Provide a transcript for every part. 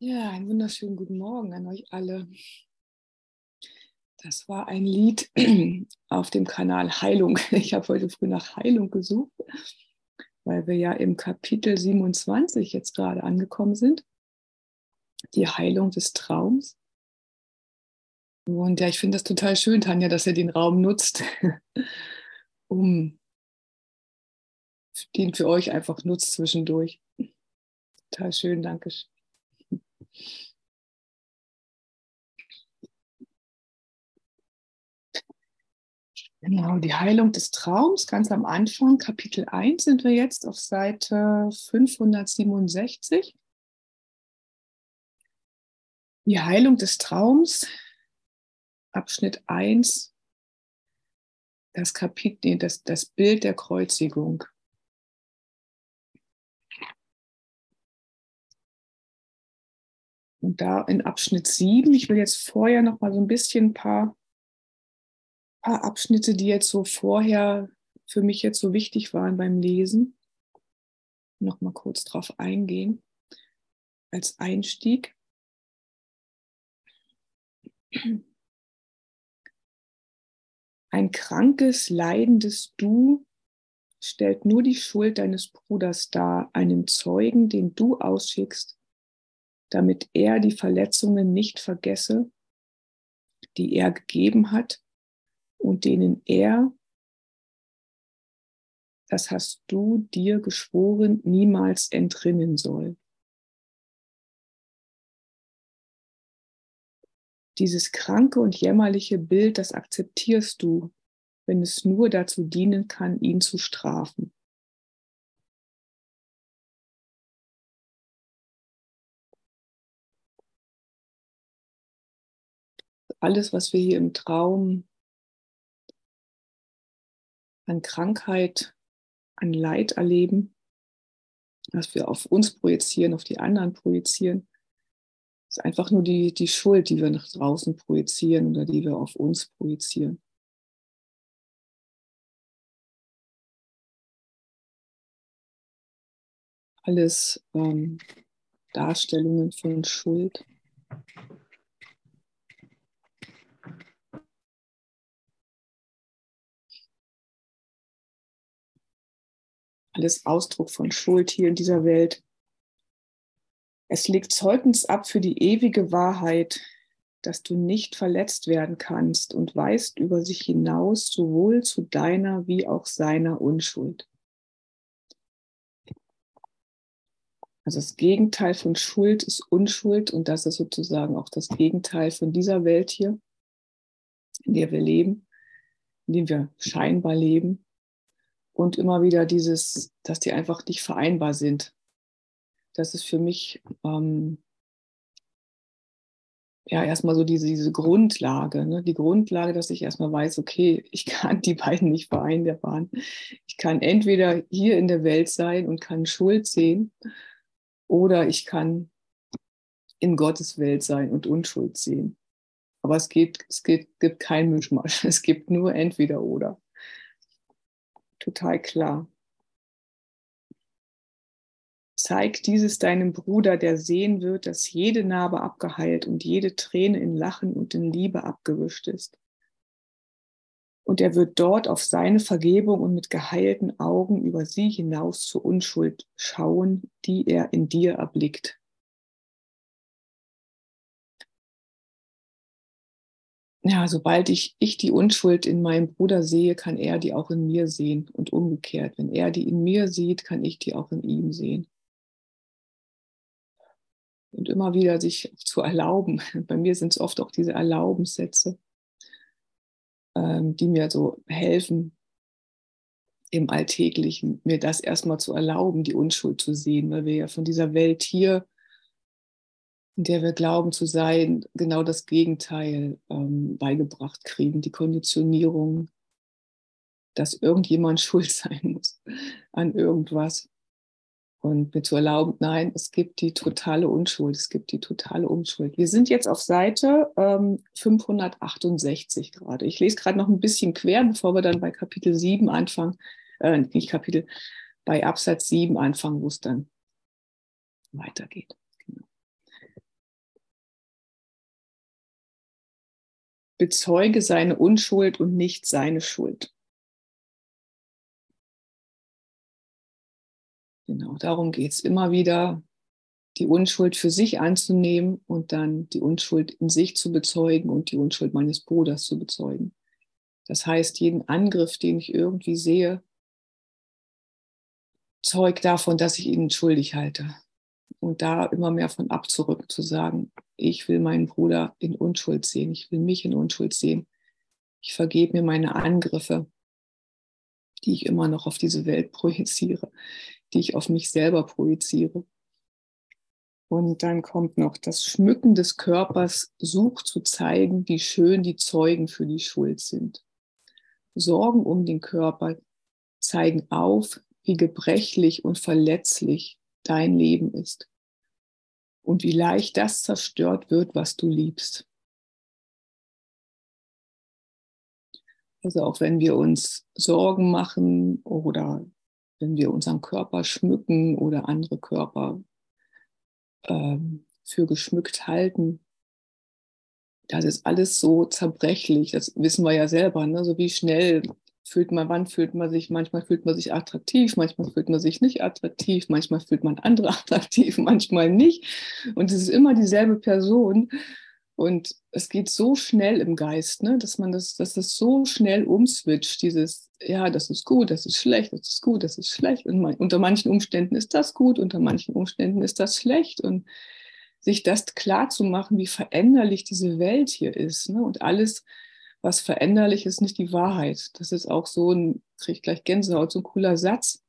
Ja, einen wunderschönen guten Morgen an euch alle. Das war ein Lied auf dem Kanal Heilung. Ich habe heute früh nach Heilung gesucht, weil wir ja im Kapitel 27 jetzt gerade angekommen sind. Die Heilung des Traums. Und ja, ich finde das total schön, Tanja, dass er den Raum nutzt, um den für euch einfach nutzt zwischendurch. Total schön, danke. schön. Genau, die Heilung des Traums, ganz am Anfang, Kapitel 1 sind wir jetzt auf Seite 567. Die Heilung des Traums, Abschnitt 1, das Kapitel, das, das Bild der Kreuzigung. Und da in Abschnitt 7, ich will jetzt vorher noch mal so ein bisschen ein paar, paar Abschnitte, die jetzt so vorher für mich jetzt so wichtig waren beim Lesen, noch mal kurz drauf eingehen als Einstieg. Ein krankes, leidendes Du stellt nur die Schuld deines Bruders dar, einen Zeugen, den du ausschickst, damit er die Verletzungen nicht vergesse, die er gegeben hat und denen er, das hast du dir geschworen, niemals entrinnen soll. Dieses kranke und jämmerliche Bild, das akzeptierst du, wenn es nur dazu dienen kann, ihn zu strafen. Alles, was wir hier im Traum an Krankheit, an Leid erleben, was wir auf uns projizieren, auf die anderen projizieren, ist einfach nur die, die Schuld, die wir nach draußen projizieren oder die wir auf uns projizieren. Alles ähm, Darstellungen von Schuld. Alles Ausdruck von Schuld hier in dieser Welt. Es legt Zeugnis ab für die ewige Wahrheit, dass du nicht verletzt werden kannst und weißt über sich hinaus sowohl zu deiner wie auch seiner Unschuld. Also das Gegenteil von Schuld ist Unschuld und das ist sozusagen auch das Gegenteil von dieser Welt hier, in der wir leben, in der wir scheinbar leben und immer wieder dieses, dass die einfach nicht vereinbar sind. Das ist für mich ähm, ja erstmal so diese, diese Grundlage, ne? die Grundlage, dass ich erstmal weiß, okay, ich kann die beiden nicht vereinbaren. Ich kann entweder hier in der Welt sein und kann Schuld sehen oder ich kann in Gottes Welt sein und Unschuld sehen. Aber es, geht, es gibt, gibt kein Mischmasch. Es gibt nur entweder oder total klar. Zeig dieses deinem Bruder, der sehen wird, dass jede Narbe abgeheilt und jede Träne in Lachen und in Liebe abgewischt ist. Und er wird dort auf seine Vergebung und mit geheilten Augen über sie hinaus zur Unschuld schauen, die er in dir erblickt. Ja, sobald ich, ich die Unschuld in meinem Bruder sehe, kann er die auch in mir sehen und umgekehrt. Wenn er die in mir sieht, kann ich die auch in ihm sehen. Und immer wieder sich zu erlauben. Bei mir sind es oft auch diese Erlaubenssätze, ähm, die mir so helfen, im Alltäglichen, mir das erstmal zu erlauben, die Unschuld zu sehen, weil wir ja von dieser Welt hier in der wir glauben zu sein, genau das Gegenteil ähm, beigebracht kriegen, die Konditionierung, dass irgendjemand schuld sein muss an irgendwas. Und mir zu erlauben, nein, es gibt die totale Unschuld, es gibt die totale Unschuld. Wir sind jetzt auf Seite ähm, 568 gerade. Ich lese gerade noch ein bisschen quer, bevor wir dann bei Kapitel 7 anfangen, äh, nicht Kapitel, bei Absatz 7 anfangen, wo es dann weitergeht. Bezeuge seine Unschuld und nicht seine Schuld. Genau, darum geht es immer wieder, die Unschuld für sich anzunehmen und dann die Unschuld in sich zu bezeugen und die Unschuld meines Bruders zu bezeugen. Das heißt, jeden Angriff, den ich irgendwie sehe, zeugt davon, dass ich ihn schuldig halte. Und da immer mehr von abzurücken, zu sagen, ich will meinen Bruder in Unschuld sehen, ich will mich in Unschuld sehen. Ich vergebe mir meine Angriffe, die ich immer noch auf diese Welt projiziere, die ich auf mich selber projiziere. Und dann kommt noch das Schmücken des Körpers, sucht zu zeigen, wie schön die Zeugen für die Schuld sind. Sorgen um den Körper zeigen auf, wie gebrechlich und verletzlich dein Leben ist und wie leicht das zerstört wird, was du liebst. Also auch wenn wir uns Sorgen machen oder wenn wir unseren Körper schmücken oder andere Körper ähm, für geschmückt halten, das ist alles so zerbrechlich. Das wissen wir ja selber. Ne? So wie schnell fühlt man, wann fühlt man sich, manchmal fühlt man sich attraktiv, manchmal fühlt man sich nicht attraktiv, manchmal fühlt man andere attraktiv, manchmal nicht. Und es ist immer dieselbe Person. Und es geht so schnell im Geist, ne, dass man das, dass das so schnell umswitcht, dieses, ja, das ist gut, das ist schlecht, das ist gut, das ist schlecht. Und man, unter manchen Umständen ist das gut, unter manchen Umständen ist das schlecht. Und sich das klar zu machen, wie veränderlich diese Welt hier ist. Ne? Und alles, was veränderlich ist, nicht die Wahrheit. Das ist auch so ein, kriege ich gleich Gänsehaut, so ein cooler Satz.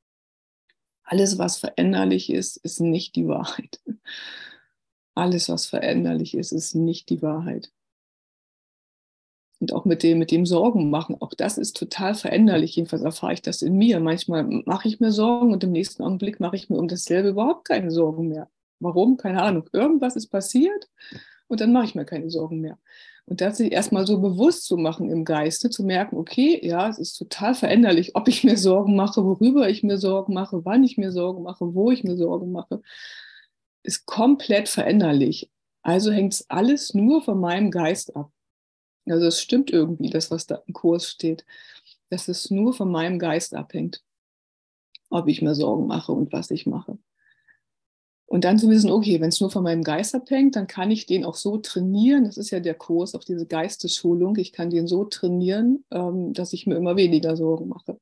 Alles, was veränderlich ist, ist nicht die Wahrheit. Alles, was veränderlich ist, ist nicht die Wahrheit. Und auch mit dem, mit dem Sorgen machen, auch das ist total veränderlich. Jedenfalls erfahre ich das in mir. Manchmal mache ich mir Sorgen und im nächsten Augenblick mache ich mir um dasselbe überhaupt keine Sorgen mehr. Warum? Keine Ahnung. Irgendwas ist passiert und dann mache ich mir keine Sorgen mehr. Und das sich erstmal so bewusst zu machen im Geiste, zu merken, okay, ja, es ist total veränderlich, ob ich mir Sorgen mache, worüber ich mir Sorgen mache, wann ich mir Sorgen mache, wo ich mir Sorgen mache, ist komplett veränderlich. Also hängt es alles nur von meinem Geist ab. Also es stimmt irgendwie, das, was da im Kurs steht, dass es nur von meinem Geist abhängt, ob ich mir Sorgen mache und was ich mache. Und dann zu wissen, okay, wenn es nur von meinem Geist abhängt, dann kann ich den auch so trainieren. Das ist ja der Kurs, auch diese Geistesschulung. Ich kann den so trainieren, ähm, dass ich mir immer weniger Sorgen mache,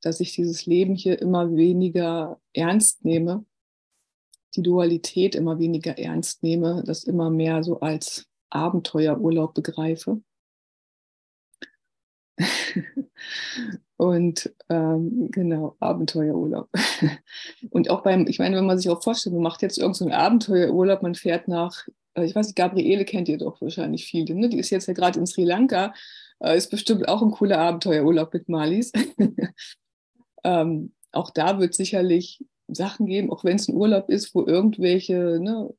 dass ich dieses Leben hier immer weniger ernst nehme, die Dualität immer weniger ernst nehme, das immer mehr so als Abenteuerurlaub begreife. Und ähm, genau, Abenteuerurlaub. Und auch beim, ich meine, wenn man sich auch vorstellt, man macht jetzt irgendeinen so Abenteuerurlaub, man fährt nach, äh, ich weiß nicht, Gabriele kennt ihr doch wahrscheinlich viele, ne? die ist jetzt ja gerade in Sri Lanka, äh, ist bestimmt auch ein cooler Abenteuerurlaub mit Malis. ähm, auch da wird sicherlich Sachen geben, auch wenn es ein Urlaub ist, wo irgendwelche ne,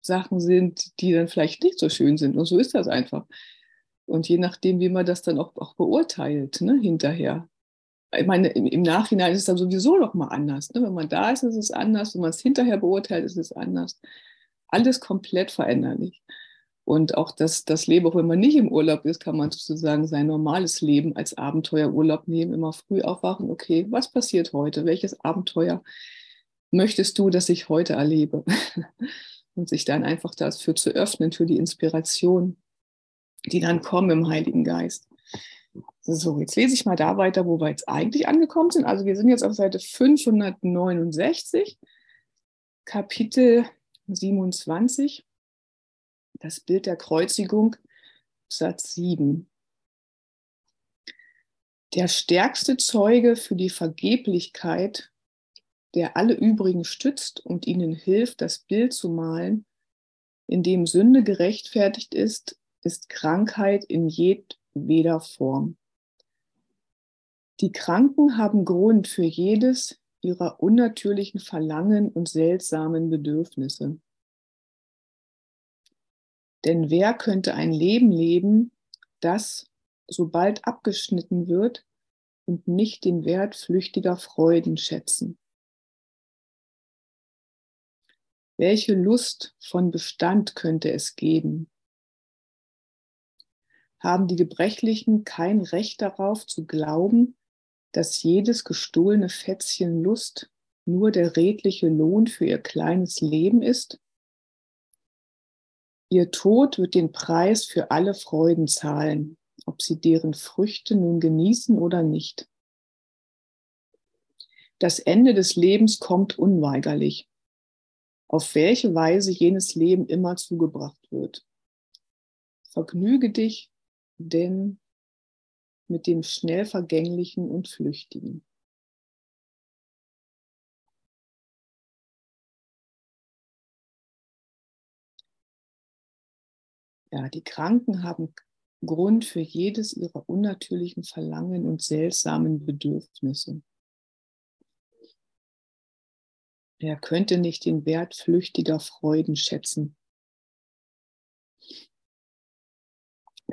Sachen sind, die dann vielleicht nicht so schön sind. Und so ist das einfach. Und je nachdem, wie man das dann auch, auch beurteilt, ne, hinterher. Ich meine, im, im, Nachhinein ist es dann sowieso noch mal anders. Ne? Wenn man da ist, ist es anders. Wenn man es hinterher beurteilt, ist es anders. Alles komplett veränderlich. Und auch das, das Leben, auch wenn man nicht im Urlaub ist, kann man sozusagen sein normales Leben als Abenteuerurlaub nehmen. Immer früh aufwachen. Okay, was passiert heute? Welches Abenteuer möchtest du, dass ich heute erlebe? Und sich dann einfach dafür zu öffnen, für die Inspiration die dann kommen im Heiligen Geist. So, jetzt lese ich mal da weiter, wo wir jetzt eigentlich angekommen sind. Also wir sind jetzt auf Seite 569, Kapitel 27, das Bild der Kreuzigung, Satz 7. Der stärkste Zeuge für die Vergeblichkeit, der alle übrigen stützt und ihnen hilft, das Bild zu malen, in dem Sünde gerechtfertigt ist, ist Krankheit in jedweder Form. Die Kranken haben Grund für jedes ihrer unnatürlichen Verlangen und seltsamen Bedürfnisse. Denn wer könnte ein Leben leben, das, sobald abgeschnitten wird, und nicht den Wert flüchtiger Freuden schätzen? Welche Lust von Bestand könnte es geben? Haben die Gebrechlichen kein Recht darauf zu glauben, dass jedes gestohlene Fätzchen Lust nur der redliche Lohn für ihr kleines Leben ist? Ihr Tod wird den Preis für alle Freuden zahlen, ob sie deren Früchte nun genießen oder nicht. Das Ende des Lebens kommt unweigerlich, auf welche Weise jenes Leben immer zugebracht wird. Vergnüge dich denn mit dem schnell Vergänglichen und Flüchtigen. Ja, die Kranken haben Grund für jedes ihrer unnatürlichen Verlangen und seltsamen Bedürfnisse. Er könnte nicht den Wert flüchtiger Freuden schätzen.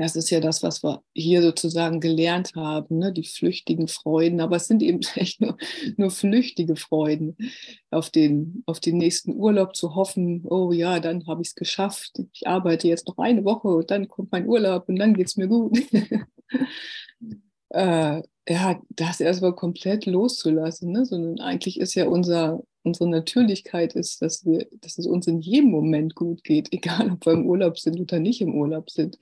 Das ist ja das, was wir hier sozusagen gelernt haben, ne? die flüchtigen Freuden. Aber es sind eben echt nur, nur flüchtige Freuden, auf den, auf den nächsten Urlaub zu hoffen, oh ja, dann habe ich es geschafft. Ich arbeite jetzt noch eine Woche und dann kommt mein Urlaub und dann geht es mir gut. äh, ja, das erstmal komplett loszulassen, ne? sondern eigentlich ist ja unser, unsere Natürlichkeit ist, dass wir, dass es uns in jedem Moment gut geht, egal ob wir im Urlaub sind oder nicht im Urlaub sind.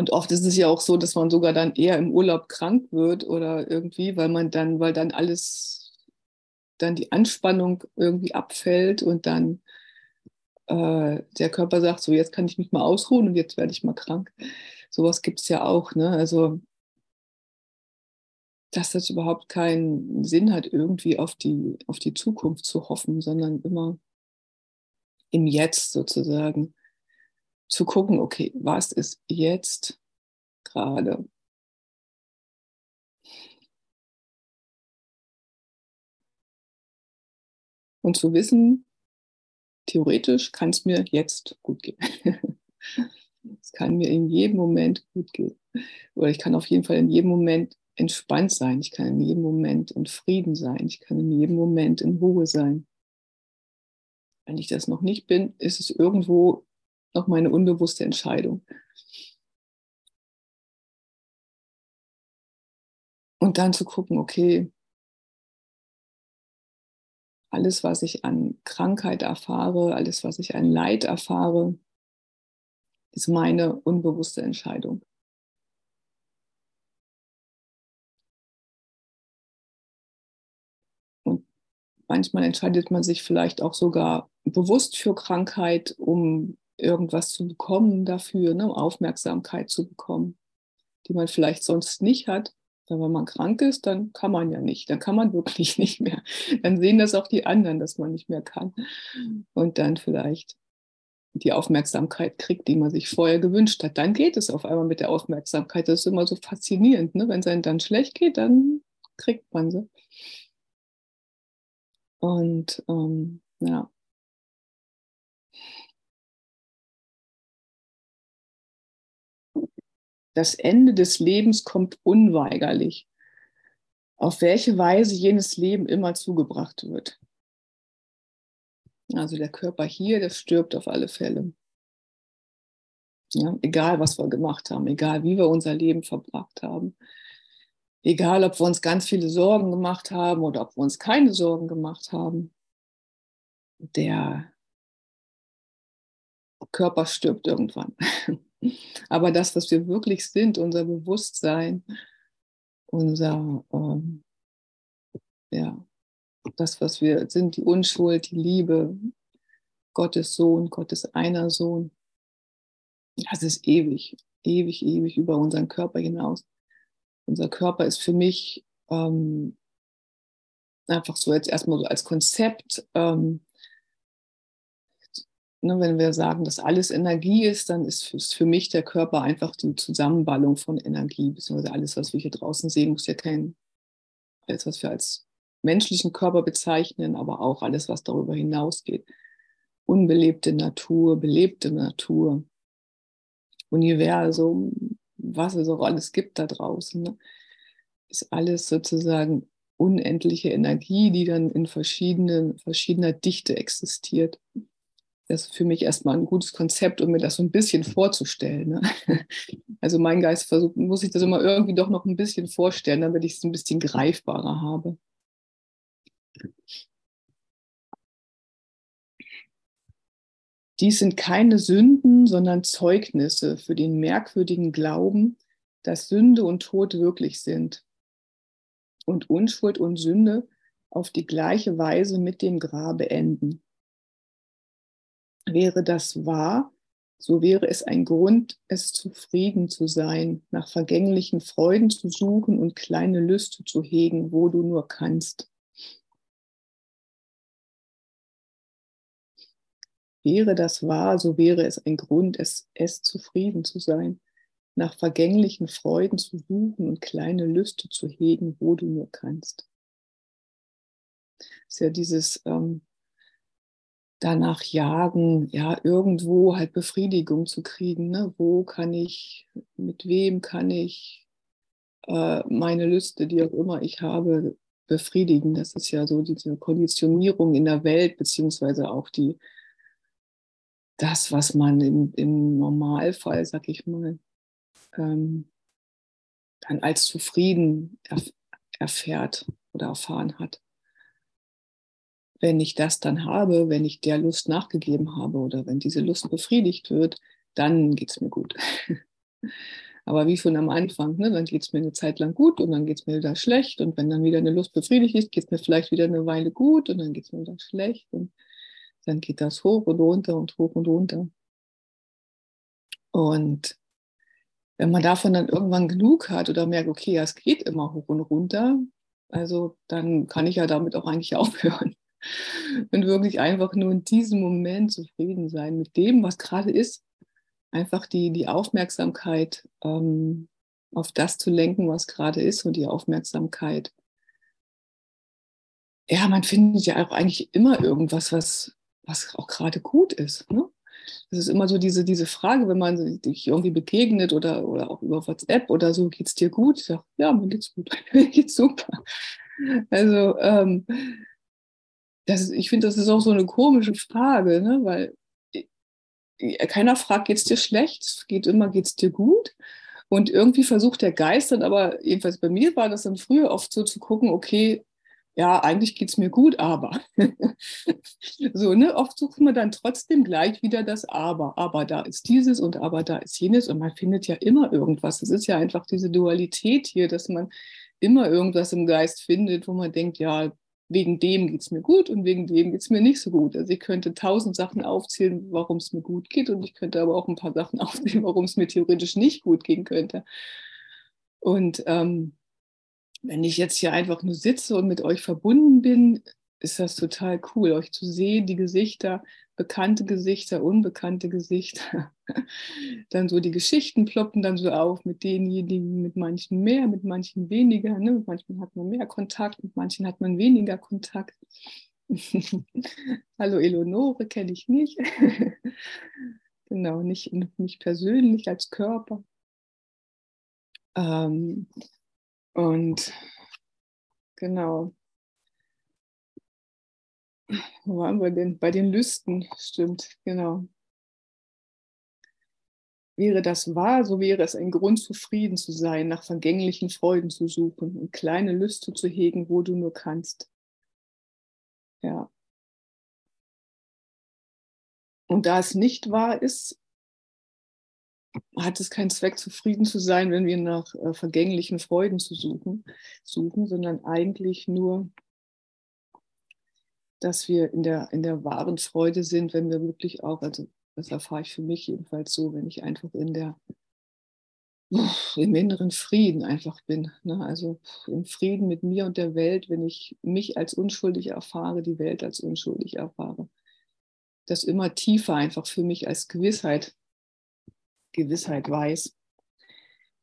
Und oft ist es ja auch so, dass man sogar dann eher im Urlaub krank wird oder irgendwie, weil man dann, weil dann alles, dann die Anspannung irgendwie abfällt und dann äh, der Körper sagt, so jetzt kann ich mich mal ausruhen und jetzt werde ich mal krank. Sowas gibt es ja auch, ne? Also dass das überhaupt keinen Sinn hat, irgendwie auf die, auf die Zukunft zu hoffen, sondern immer im Jetzt sozusagen zu gucken, okay, was ist jetzt gerade? Und zu wissen, theoretisch kann es mir jetzt gut gehen. es kann mir in jedem Moment gut gehen. Oder ich kann auf jeden Fall in jedem Moment entspannt sein. Ich kann in jedem Moment in Frieden sein. Ich kann in jedem Moment in Ruhe sein. Wenn ich das noch nicht bin, ist es irgendwo noch meine unbewusste Entscheidung. Und dann zu gucken, okay, alles, was ich an Krankheit erfahre, alles, was ich an Leid erfahre, ist meine unbewusste Entscheidung. Und manchmal entscheidet man sich vielleicht auch sogar bewusst für Krankheit, um irgendwas zu bekommen dafür, ne, Aufmerksamkeit zu bekommen, die man vielleicht sonst nicht hat. Weil wenn man krank ist, dann kann man ja nicht, dann kann man wirklich nicht mehr. Dann sehen das auch die anderen, dass man nicht mehr kann. Und dann vielleicht die Aufmerksamkeit kriegt, die man sich vorher gewünscht hat. Dann geht es auf einmal mit der Aufmerksamkeit. Das ist immer so faszinierend. Ne? Wenn es einem dann schlecht geht, dann kriegt man sie. Und ähm, ja, Das Ende des Lebens kommt unweigerlich, auf welche Weise jenes Leben immer zugebracht wird. Also der Körper hier, der stirbt auf alle Fälle. Ja, egal, was wir gemacht haben, egal, wie wir unser Leben verbracht haben, egal, ob wir uns ganz viele Sorgen gemacht haben oder ob wir uns keine Sorgen gemacht haben, der Körper stirbt irgendwann. Aber das, was wir wirklich sind, unser Bewusstsein, unser, ähm, ja, das, was wir sind, die Unschuld, die Liebe, Gottes Sohn, Gottes einer Sohn, das ist ewig, ewig, ewig über unseren Körper hinaus. Unser Körper ist für mich ähm, einfach so jetzt erstmal so als Konzept ähm, ne, wenn wir sagen, dass alles Energie ist, dann ist für, mich der Körper einfach die Zusammenballung von Energie, beziehungsweise alles, was wir hier draußen sehen, muss ja kein, alles, was wir als menschlichen Körper bezeichnen, aber auch alles, was darüber hinausgeht. Unbelebte Natur, belebte Natur, Universum, was es auch alles gibt da draußen, ne? ist alles sozusagen unendliche Energie, die dann in verschiedenen, verschiedener Dichte existiert das ist für mich erstmal ein gutes Konzept, um mir das so ein bisschen vorzustellen. Ne? Also mein Geist versucht, muss ich das immer irgendwie doch noch ein bisschen vorstellen, damit ich es ein bisschen greifbarer habe. Dies sind keine Sünden, sondern Zeugnisse für den merkwürdigen Glauben, dass Sünde und Tod wirklich sind und Unschuld und Sünde auf die gleiche Weise mit dem Grabe enden. Wäre das wahr, so wäre es ein Grund, es zufrieden zu sein, nach vergänglichen Freuden zu suchen und kleine Lüste zu hegen, wo du nur kannst. Wäre das wahr, so wäre es ein Grund, es, es zufrieden zu sein, nach vergänglichen Freuden zu suchen und kleine Lüste zu hegen, wo du nur kannst. Das ist ja dieses ähm, danach jagen, ja, irgendwo halt Befriedigung zu kriegen. Ne? Wo kann ich, mit wem kann ich äh, meine Lüste, die auch immer ich habe, befriedigen? Das ist ja so diese Konditionierung in der Welt, beziehungsweise auch die, das, was man im, im Normalfall, sag ich mal, ähm, dann als zufrieden erf erfährt oder erfahren hat. Wenn ich das dann habe, wenn ich der Lust nachgegeben habe oder wenn diese Lust befriedigt wird, dann geht es mir gut. Aber wie schon am Anfang, ne, dann geht es mir eine Zeit lang gut und dann geht es mir wieder schlecht. Und wenn dann wieder eine Lust befriedigt ist, geht es mir vielleicht wieder eine Weile gut und dann geht es mir wieder schlecht. Und dann geht das hoch und runter und hoch und runter. Und wenn man davon dann irgendwann genug hat oder merkt, okay, ja, es geht immer hoch und runter, also dann kann ich ja damit auch eigentlich aufhören. Und wirklich einfach nur in diesem Moment zufrieden sein mit dem, was gerade ist. Einfach die, die Aufmerksamkeit ähm, auf das zu lenken, was gerade ist und die Aufmerksamkeit. Ja, man findet ja auch eigentlich immer irgendwas, was, was auch gerade gut ist. Ne? Das ist immer so diese, diese Frage, wenn man sich irgendwie begegnet oder, oder auch über WhatsApp oder so, geht es dir gut? Ich sage, ja, mir geht's gut, mir geht's super. Also ähm, das ich finde, das ist auch so eine komische Frage, ne? weil keiner fragt, geht es dir schlecht? Geht immer, geht es dir gut? Und irgendwie versucht der Geist dann aber, jedenfalls bei mir war das dann früher oft so zu gucken, okay, ja, eigentlich geht es mir gut, aber. so, ne? Oft sucht man dann trotzdem gleich wieder das Aber. Aber da ist dieses und aber da ist jenes und man findet ja immer irgendwas. Es ist ja einfach diese Dualität hier, dass man immer irgendwas im Geist findet, wo man denkt, ja, wegen dem geht es mir gut und wegen dem geht es mir nicht so gut. Also ich könnte tausend Sachen aufzählen, warum es mir gut geht und ich könnte aber auch ein paar Sachen aufzählen, warum es mir theoretisch nicht gut gehen könnte. Und ähm, wenn ich jetzt hier einfach nur sitze und mit euch verbunden bin, ist das total cool, euch zu sehen, die Gesichter, bekannte Gesichter, unbekannte Gesichter. Dann so die Geschichten ploppen dann so auf mit denjenigen, mit manchen mehr, mit manchen weniger. Ne? Mit manchen hat man mehr Kontakt, mit manchen hat man weniger Kontakt. Hallo Eleonore, kenne ich nicht. genau, nicht, nicht persönlich als Körper. Ähm, und genau. Wo waren wir denn? Bei den Lüsten, stimmt, genau. Wäre das wahr, so wäre es ein Grund, zufrieden zu sein, nach vergänglichen Freuden zu suchen und kleine Lüste zu hegen, wo du nur kannst. Ja. Und da es nicht wahr ist, hat es keinen Zweck, zufrieden zu sein, wenn wir nach äh, vergänglichen Freuden zu suchen, suchen, sondern eigentlich nur, dass wir in der, in der wahren Freude sind, wenn wir wirklich auch, also das erfahre ich für mich jedenfalls so, wenn ich einfach in der im inneren Frieden einfach bin. Ne? Also im Frieden mit mir und der Welt, wenn ich mich als unschuldig erfahre, die Welt als unschuldig erfahre. Das immer tiefer einfach für mich als Gewissheit Gewissheit weiß.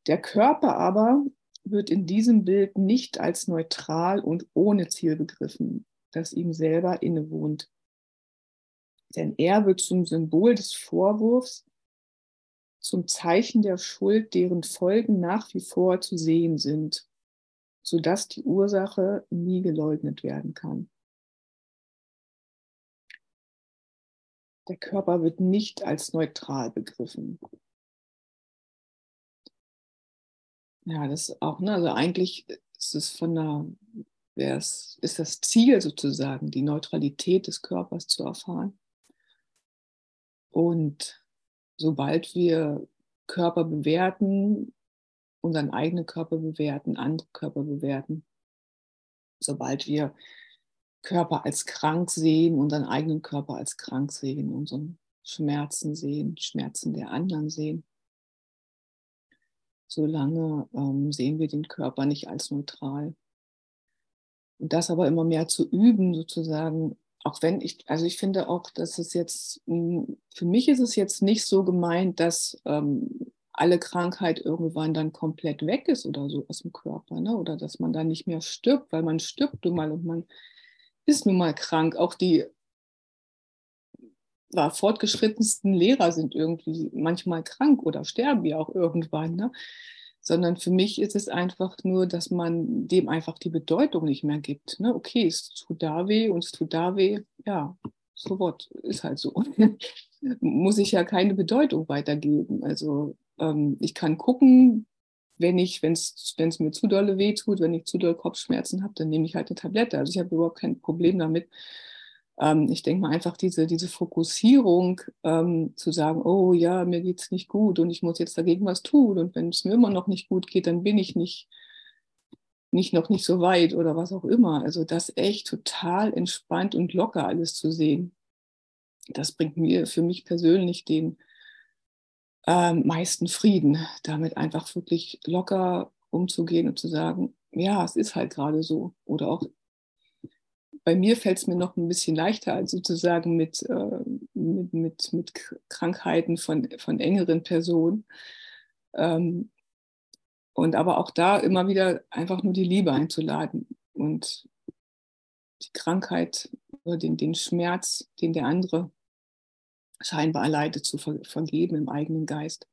Der Körper aber wird in diesem Bild nicht als neutral und ohne Ziel begriffen, das ihm selber innewohnt. Denn er wird zum Symbol des Vorwurfs, zum Zeichen der Schuld, deren Folgen nach wie vor zu sehen sind, sodass die Ursache nie geleugnet werden kann. der Körper wird nicht als neutral begriffen. Ja, das ist auch, ne, also eigentlich ist es von der, ist das Ziel sozusagen, die Neutralität des Körpers zu erfahren. Und sobald wir Körper bewerten, unseren eigenen Körper bewerten, andere Körper bewerten, sobald wir Körper als krank sehen, unseren eigenen Körper als krank sehen, unseren Schmerzen sehen, Schmerzen der anderen sehen, solange ähm, sehen wir den Körper nicht als neutral. Und das aber immer mehr zu üben, sozusagen, auch wenn ich, also ich finde auch, dass es jetzt, hm, für mich ist es jetzt nicht so gemeint, dass ähm, alle Krankheit irgendwann dann komplett weg ist oder so aus dem Körper, ne? oder dass man da nicht mehr stirbt, weil man stirbt nun mal und man ist nun mal krank. Auch die war, fortgeschrittensten Lehrer sind irgendwie manchmal krank oder sterben ja auch irgendwann. Ne? Sondern für mich ist es einfach nur, dass man dem einfach die Bedeutung nicht mehr gibt. Ne? Okay, es tut da weh und es tut da weh. Ja, so what, ist halt so. Muss ich ja keine Bedeutung weitergeben. Also ähm, ich kann gucken, wenn ich, wenn es mir zu dolle weh tut, wenn ich zu doll Kopfschmerzen habe, dann nehme ich halt eine Tablette. Also ich habe überhaupt kein Problem damit. Ähm, ich denke mal einfach diese, diese Fokussierung ähm, zu sagen, oh ja, mir geht es nicht gut und ich muss jetzt dagegen was tun. Und wenn es mir immer noch nicht gut geht, dann bin ich nicht, nicht noch nicht so weit oder was auch immer. Also das echt total entspannt und locker alles zu sehen. Das bringt mir für mich persönlich den, ähm, meisten Frieden, damit einfach wirklich locker umzugehen und zu sagen, ja, es ist halt gerade so. Oder auch bei mir fällt es mir noch ein bisschen leichter, als sozusagen mit, äh, mit, mit, mit Krankheiten von, von engeren Personen. Ähm, und aber auch da immer wieder einfach nur die Liebe einzuladen und die Krankheit oder den, den Schmerz, den der andere scheinbar alleine zu ver vergeben im eigenen Geist.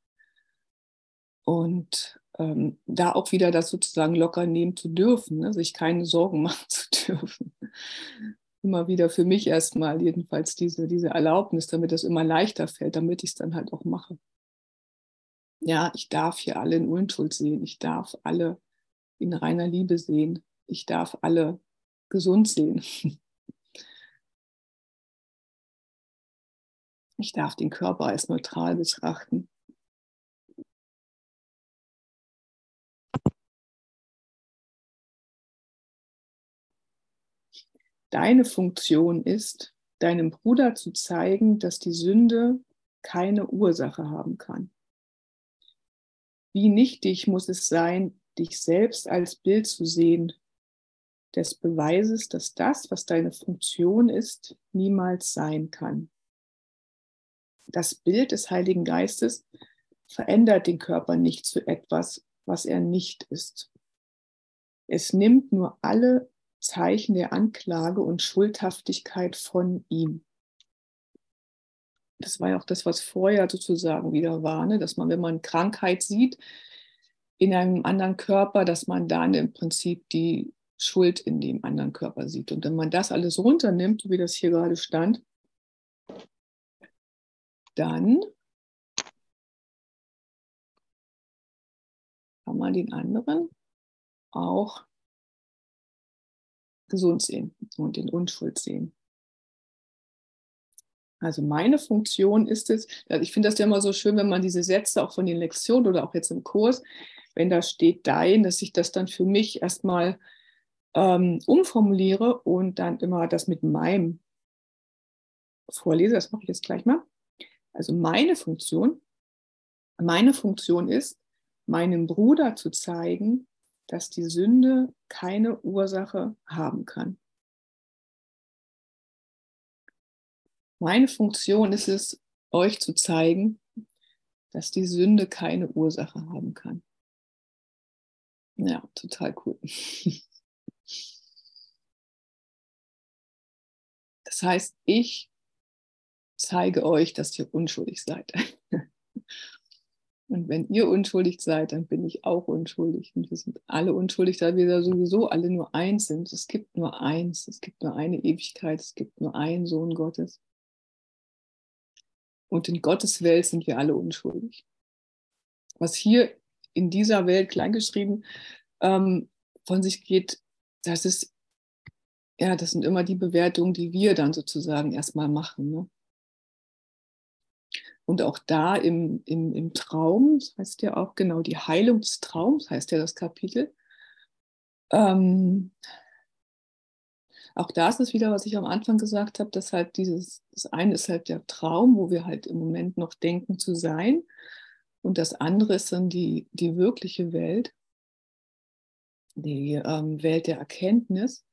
Und ähm, da auch wieder das sozusagen locker nehmen zu dürfen, ne? sich keine Sorgen machen zu dürfen. Immer wieder für mich erstmal jedenfalls diese, diese Erlaubnis, damit es immer leichter fällt, damit ich es dann halt auch mache. Ja, ich darf hier alle in Unschuld sehen. Ich darf alle in reiner Liebe sehen. Ich darf alle gesund sehen. Ich darf den Körper als neutral betrachten. Deine Funktion ist, deinem Bruder zu zeigen, dass die Sünde keine Ursache haben kann. Wie nichtig muss es sein, dich selbst als Bild zu sehen, des Beweises, dass das, was deine Funktion ist, niemals sein kann das Bild des Heiligen Geistes verändert den Körper nicht zu etwas, was er nicht ist. Es nimmt nur alle Zeichen der Anklage und Schuldhaftigkeit von ihm. Das war ja auch das, was vorher sozusagen wieder war, ne? dass man, wenn man Krankheit sieht in einem anderen Körper, dass man dann im Prinzip die Schuld in dem anderen Körper sieht. Und wenn man das alles runternimmt, wie das hier gerade stand, dann kann man den anderen auch gesund sehen und in Unschuld sehen. Also meine Funktion ist es, also ich finde das ja immer so schön, wenn man diese Sätze auch von den Lektionen oder auch jetzt im Kurs, wenn da steht dein, dass ich das dann für mich erstmal ähm, umformuliere und dann immer das mit meinem vorlese. Das mache ich jetzt gleich mal. Also meine Funktion, meine Funktion ist, meinem Bruder zu zeigen, dass die Sünde keine Ursache haben kann. Meine Funktion ist es, euch zu zeigen, dass die Sünde keine Ursache haben kann. Ja, total cool. Das heißt, ich zeige euch, dass ihr unschuldig seid. Und wenn ihr unschuldig seid, dann bin ich auch unschuldig. Und wir sind alle unschuldig, da wir da sowieso alle nur eins sind. Es gibt nur eins, es gibt nur eine Ewigkeit, es gibt nur einen Sohn Gottes. Und in Gottes Welt sind wir alle unschuldig. Was hier in dieser Welt kleingeschrieben ähm, von sich geht, das ist, ja, das sind immer die Bewertungen, die wir dann sozusagen erstmal machen. Ne? Und auch da im, im, im Traum, das heißt ja auch genau die Heilung des Traums, heißt ja das Kapitel. Ähm, auch da ist es wieder, was ich am Anfang gesagt habe, dass halt dieses, das eine ist halt der Traum, wo wir halt im Moment noch denken zu sein. Und das andere ist dann die, die wirkliche Welt, die ähm, Welt der Erkenntnis.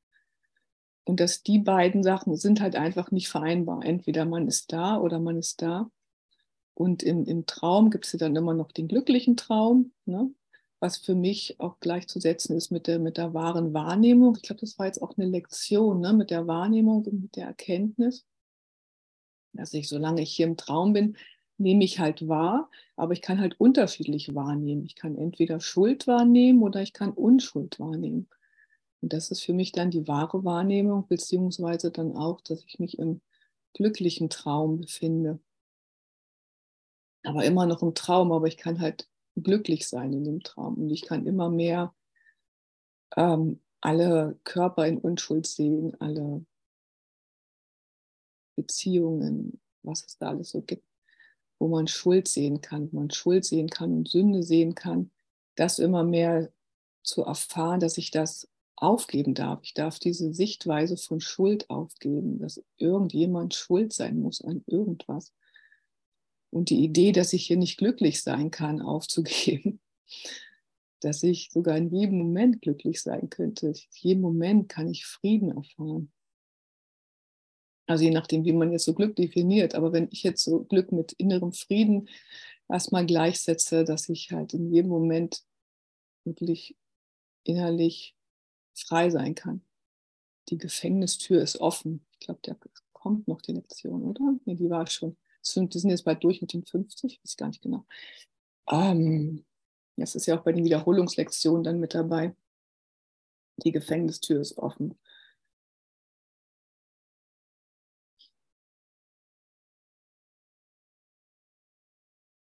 Und dass die beiden Sachen sind halt einfach nicht vereinbar. Entweder man ist da oder man ist da. Und im, im Traum gibt es ja dann immer noch den glücklichen Traum, ne? was für mich auch gleichzusetzen ist mit der, mit der wahren Wahrnehmung. Ich glaube, das war jetzt auch eine Lektion ne? mit der Wahrnehmung und mit der Erkenntnis. Dass ich, solange ich hier im Traum bin, nehme ich halt wahr, aber ich kann halt unterschiedlich wahrnehmen. Ich kann entweder Schuld wahrnehmen oder ich kann Unschuld wahrnehmen. Und das ist für mich dann die wahre Wahrnehmung, beziehungsweise dann auch, dass ich mich im glücklichen Traum befinde aber immer noch im Traum, aber ich kann halt glücklich sein in dem Traum und ich kann immer mehr ähm, alle Körper in Unschuld sehen, alle Beziehungen, was es da alles so gibt, wo man Schuld sehen kann, wo man Schuld sehen kann und Sünde sehen kann, das immer mehr zu erfahren, dass ich das aufgeben darf. Ich darf diese Sichtweise von Schuld aufgeben, dass irgendjemand schuld sein muss an irgendwas und die Idee, dass ich hier nicht glücklich sein kann, aufzugeben. Dass ich sogar in jedem Moment glücklich sein könnte. In jedem Moment kann ich Frieden erfahren. Also je nachdem, wie man jetzt so Glück definiert. Aber wenn ich jetzt so Glück mit innerem Frieden erstmal gleichsetze, dass ich halt in jedem Moment wirklich innerlich frei sein kann. Die Gefängnistür ist offen. Ich glaube, da kommt noch die Lektion, oder? Nee, die war schon die sind jetzt bald durch mit den 50, weiß ich gar nicht genau. Ähm, das ist ja auch bei den Wiederholungslektionen dann mit dabei. Die Gefängnistür ist offen.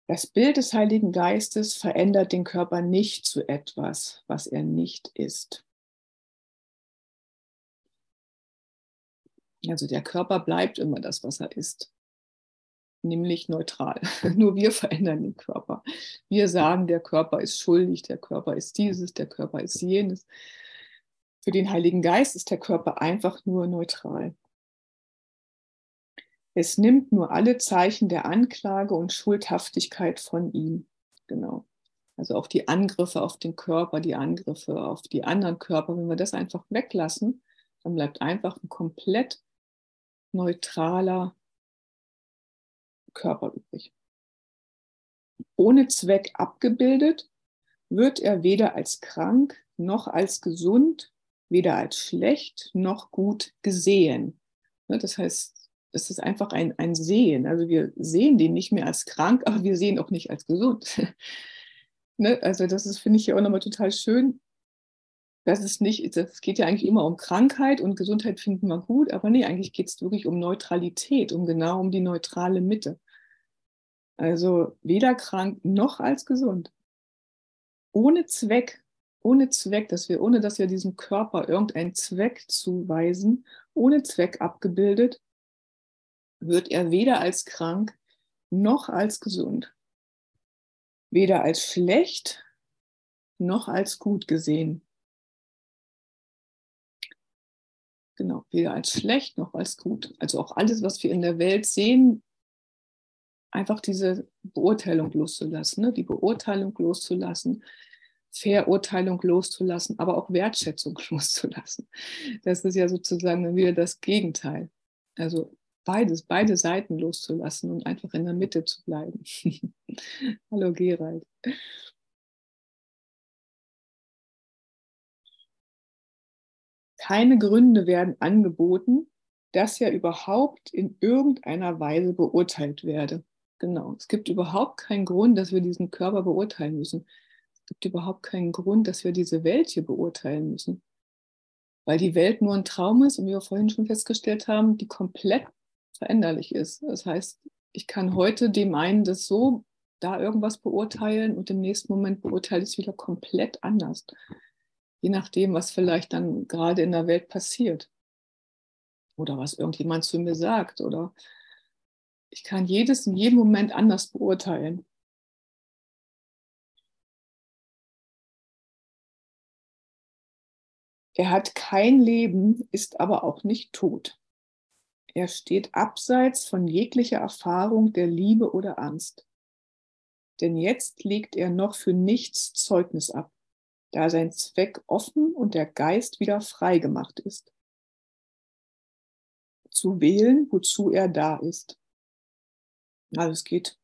Das Bild des Heiligen Geistes verändert den Körper nicht zu etwas, was er nicht ist. Also der Körper bleibt immer das, was er ist nämlich neutral. Nur wir verändern den Körper. Wir sagen, der Körper ist schuldig, der Körper ist dieses, der Körper ist jenes. Für den Heiligen Geist ist der Körper einfach nur neutral. Es nimmt nur alle Zeichen der Anklage und Schuldhaftigkeit von ihm. Genau. Also auch die Angriffe auf den Körper, die Angriffe auf die anderen Körper, wenn wir das einfach weglassen, dann bleibt einfach ein komplett neutraler Körper übrig. Ohne Zweck abgebildet wird er weder als krank noch als gesund, weder als schlecht noch gut gesehen. Ne, das heißt, es ist einfach ein, ein Sehen. Also wir sehen den nicht mehr als krank, aber wir sehen auch nicht als gesund. Ne, also das ist, finde ich ja auch nochmal total schön. Das ist nicht, es geht ja eigentlich immer um Krankheit und Gesundheit finden wir gut, aber nee, eigentlich geht es wirklich um Neutralität, um genau um die neutrale Mitte. Also weder krank noch als gesund. Ohne Zweck, ohne Zweck, dass wir, ohne dass wir diesem Körper irgendeinen Zweck zuweisen, ohne Zweck abgebildet, wird er weder als krank noch als gesund, weder als schlecht noch als gut gesehen. Genau, weder als schlecht noch als gut. Also auch alles, was wir in der Welt sehen, einfach diese Beurteilung loszulassen, ne? die Beurteilung loszulassen, Verurteilung loszulassen, aber auch Wertschätzung loszulassen. Das ist ja sozusagen wieder das Gegenteil. Also beides, beide Seiten loszulassen und einfach in der Mitte zu bleiben. Hallo Gerald. Keine Gründe werden angeboten, dass er überhaupt in irgendeiner Weise beurteilt werde. Genau. Es gibt überhaupt keinen Grund, dass wir diesen Körper beurteilen müssen. Es gibt überhaupt keinen Grund, dass wir diese Welt hier beurteilen müssen. Weil die Welt nur ein Traum ist und wie wir vorhin schon festgestellt haben, die komplett veränderlich ist. Das heißt, ich kann heute dem einen das so, da irgendwas beurteilen und im nächsten Moment beurteile ich es wieder komplett anders. Je nachdem, was vielleicht dann gerade in der Welt passiert. Oder was irgendjemand zu mir sagt. Oder ich kann jedes in jedem Moment anders beurteilen. Er hat kein Leben, ist aber auch nicht tot. Er steht abseits von jeglicher Erfahrung der Liebe oder Angst. Denn jetzt legt er noch für nichts Zeugnis ab, da sein Zweck offen und der Geist wieder frei gemacht ist. Zu wählen, wozu er da ist. Also es geht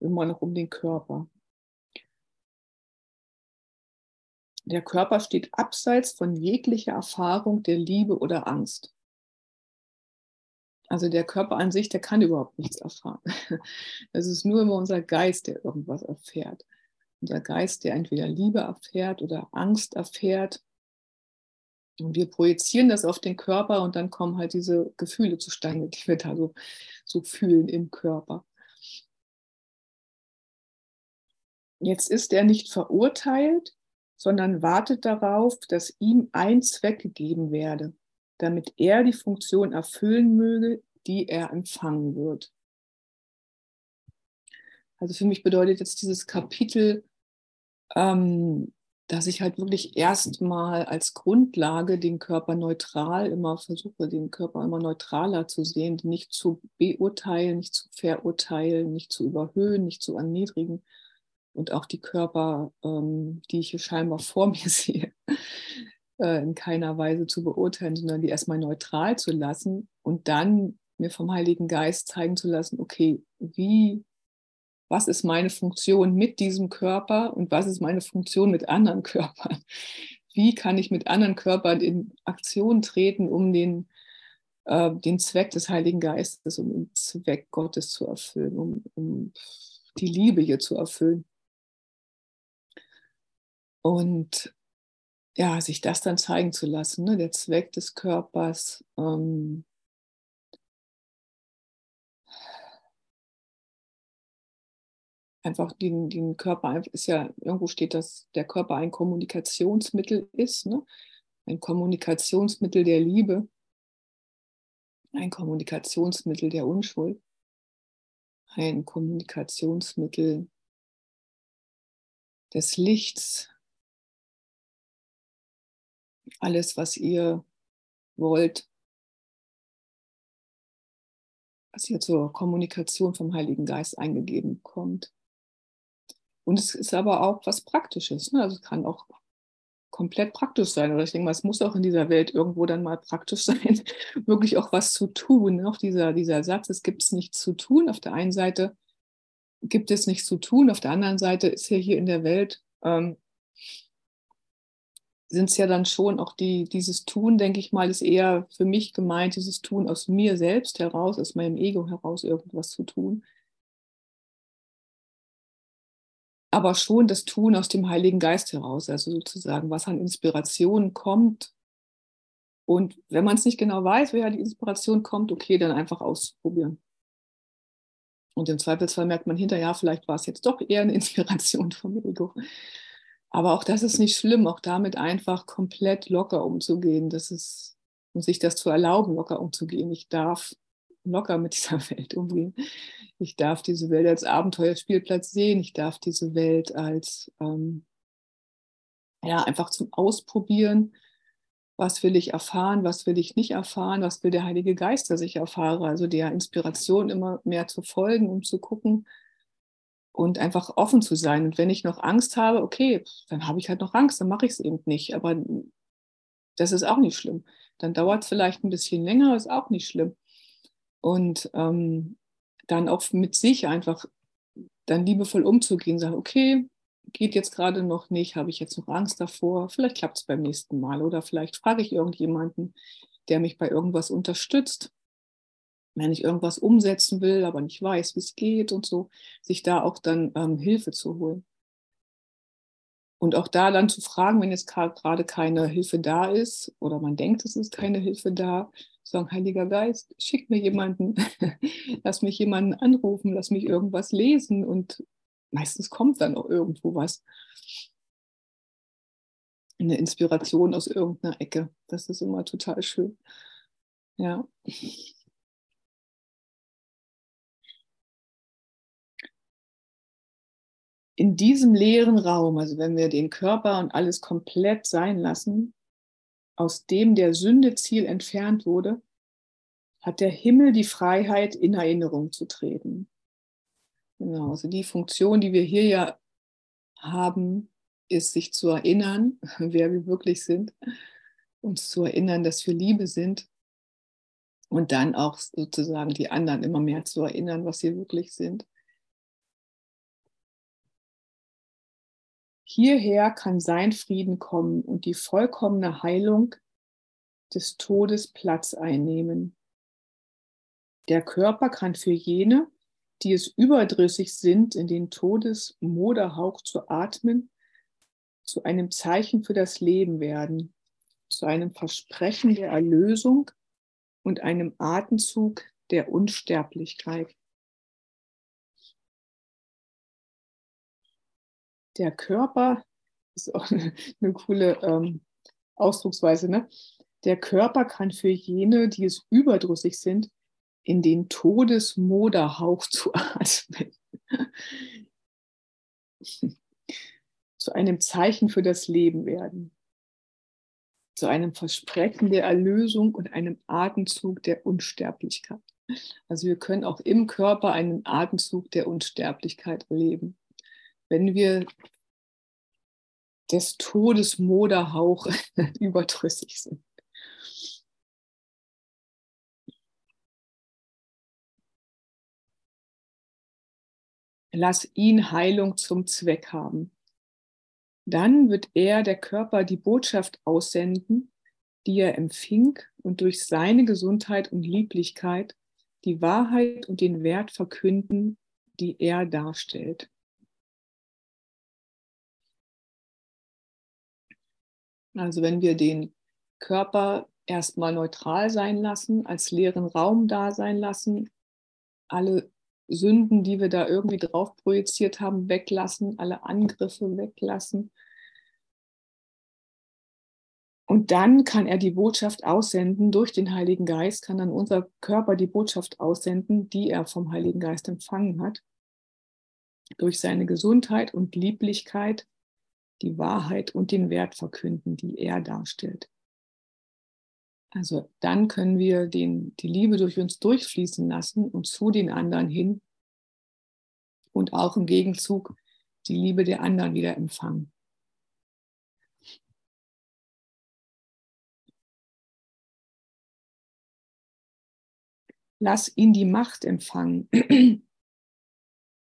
immer noch um den Körper. Der Körper steht abseits von jeglicher Erfahrung der Liebe oder Angst. Also der Körper an sich, der kann überhaupt nichts erfahren. Es ist nur immer unser Geist, der irgendwas erfährt. Unser Geist, der entweder Liebe erfährt oder Angst erfährt. Und wir projizieren das auf den Körper und dann kommen halt diese Gefühle zustande, die wir da so, so fühlen im Körper. Jetzt ist er nicht verurteilt, sondern wartet darauf, dass ihm ein Zweck gegeben werde, damit er die Funktion erfüllen möge, die er empfangen wird. Also für mich bedeutet jetzt dieses Kapitel, ähm, dass ich halt wirklich erstmal als Grundlage den Körper neutral immer versuche, den Körper immer neutraler zu sehen, nicht zu beurteilen, nicht zu verurteilen, nicht zu überhöhen, nicht zu erniedrigen, und auch die Körper, ähm, die ich hier scheinbar vor mir sehe, äh, in keiner Weise zu beurteilen, sondern die erstmal neutral zu lassen und dann mir vom Heiligen Geist zeigen zu lassen, okay, wie, was ist meine Funktion mit diesem Körper und was ist meine Funktion mit anderen Körpern? Wie kann ich mit anderen Körpern in Aktion treten, um den, äh, den Zweck des Heiligen Geistes, um den Zweck Gottes zu erfüllen, um, um die Liebe hier zu erfüllen? Und ja, sich das dann zeigen zu lassen, ne? der Zweck des Körpers. Ähm, einfach den, den Körper ist ja, irgendwo steht, dass der Körper ein Kommunikationsmittel ist, ne? ein Kommunikationsmittel der Liebe, ein Kommunikationsmittel der Unschuld, ein Kommunikationsmittel des Lichts, alles, was ihr wollt, was hier zur Kommunikation vom Heiligen Geist eingegeben kommt. Und es ist aber auch was Praktisches. Ne? Also es kann auch komplett praktisch sein. Oder ich denke mal, es muss auch in dieser Welt irgendwo dann mal praktisch sein, wirklich auch was zu tun. Auch dieser, dieser Satz, es gibt nichts zu tun. Auf der einen Seite gibt es nichts zu tun, auf der anderen Seite ist ja hier in der Welt ähm, sind es ja dann schon auch die, dieses Tun, denke ich mal, ist eher für mich gemeint, dieses Tun aus mir selbst heraus, aus meinem Ego heraus irgendwas zu tun. Aber schon das Tun aus dem Heiligen Geist heraus, also sozusagen, was an Inspiration kommt. Und wenn man es nicht genau weiß, woher die Inspiration kommt, okay, dann einfach ausprobieren. Und im Zweifelsfall merkt man hinterher, vielleicht war es jetzt doch eher eine Inspiration vom Ego. Aber auch das ist nicht schlimm, auch damit einfach komplett locker umzugehen. Das ist, und sich das zu erlauben, locker umzugehen. Ich darf locker mit dieser Welt umgehen. Ich darf diese Welt als Abenteuerspielplatz sehen. Ich darf diese Welt als, ähm, ja, einfach zum Ausprobieren. Was will ich erfahren? Was will ich nicht erfahren? Was will der Heilige Geist, dass ich erfahre? Also der Inspiration immer mehr zu folgen, um zu gucken, und einfach offen zu sein. Und wenn ich noch Angst habe, okay, dann habe ich halt noch Angst, dann mache ich es eben nicht. Aber das ist auch nicht schlimm. Dann dauert es vielleicht ein bisschen länger, ist auch nicht schlimm. Und ähm, dann auch mit sich einfach dann liebevoll umzugehen, sagen, okay, geht jetzt gerade noch nicht, habe ich jetzt noch Angst davor, vielleicht klappt es beim nächsten Mal oder vielleicht frage ich irgendjemanden, der mich bei irgendwas unterstützt wenn ich irgendwas umsetzen will, aber nicht weiß, wie es geht und so, sich da auch dann ähm, Hilfe zu holen. Und auch da dann zu fragen, wenn jetzt gerade keine Hilfe da ist oder man denkt, es ist keine Hilfe da, Sagen, Heiliger Geist, schick mir jemanden, lass mich jemanden anrufen, lass mich irgendwas lesen und meistens kommt dann auch irgendwo was. Eine Inspiration aus irgendeiner Ecke. Das ist immer total schön. Ja. In diesem leeren Raum, also wenn wir den Körper und alles komplett sein lassen, aus dem der Sündeziel entfernt wurde, hat der Himmel die Freiheit, in Erinnerung zu treten. Genau, also die Funktion, die wir hier ja haben, ist, sich zu erinnern, wer wir wirklich sind, uns zu erinnern, dass wir Liebe sind und dann auch sozusagen die anderen immer mehr zu erinnern, was sie wirklich sind. Hierher kann sein Frieden kommen und die vollkommene Heilung des Todes Platz einnehmen. Der Körper kann für jene, die es überdrüssig sind, in den Todesmoderhauch zu atmen, zu einem Zeichen für das Leben werden, zu einem Versprechen der Erlösung und einem Atemzug der Unsterblichkeit. Der Körper ist auch eine, eine coole ähm, Ausdrucksweise. Ne? Der Körper kann für jene, die es überdrüssig sind, in den Todesmoderhauch zu atmen. zu einem Zeichen für das Leben werden. Zu einem Versprechen der Erlösung und einem Atemzug der Unsterblichkeit. Also wir können auch im Körper einen Atemzug der Unsterblichkeit erleben. Wenn wir des Todes Moderhauch überdrüssig sind. Lass ihn Heilung zum Zweck haben. Dann wird er, der Körper, die Botschaft aussenden, die er empfing und durch seine Gesundheit und Lieblichkeit die Wahrheit und den Wert verkünden, die er darstellt. Also wenn wir den Körper erstmal neutral sein lassen, als leeren Raum da sein lassen, alle Sünden, die wir da irgendwie drauf projiziert haben, weglassen, alle Angriffe weglassen. Und dann kann er die Botschaft aussenden, durch den Heiligen Geist kann dann unser Körper die Botschaft aussenden, die er vom Heiligen Geist empfangen hat. Durch seine Gesundheit und Lieblichkeit die Wahrheit und den Wert verkünden, die er darstellt. Also dann können wir den, die Liebe durch uns durchfließen lassen und zu den anderen hin und auch im Gegenzug die Liebe der anderen wieder empfangen. Lass ihn die Macht empfangen,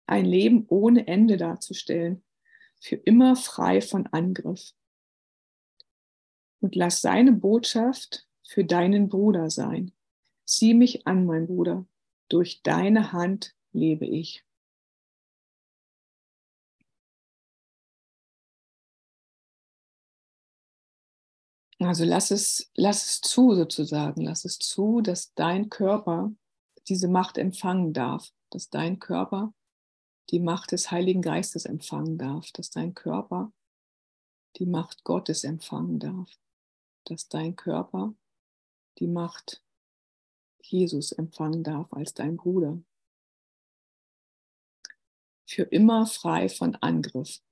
ein Leben ohne Ende darzustellen, für immer frei von Angriff. Und lass seine Botschaft für deinen Bruder sein. Sieh mich an, mein Bruder, durch deine Hand lebe ich. Also lass es, lass es zu sozusagen, lass es zu, dass dein Körper diese Macht empfangen darf, dass dein Körper die Macht des Heiligen Geistes empfangen darf, dass dein Körper die Macht Gottes empfangen darf, dass dein Körper die Macht Jesus empfangen darf als dein Bruder. Für immer frei von Angriff.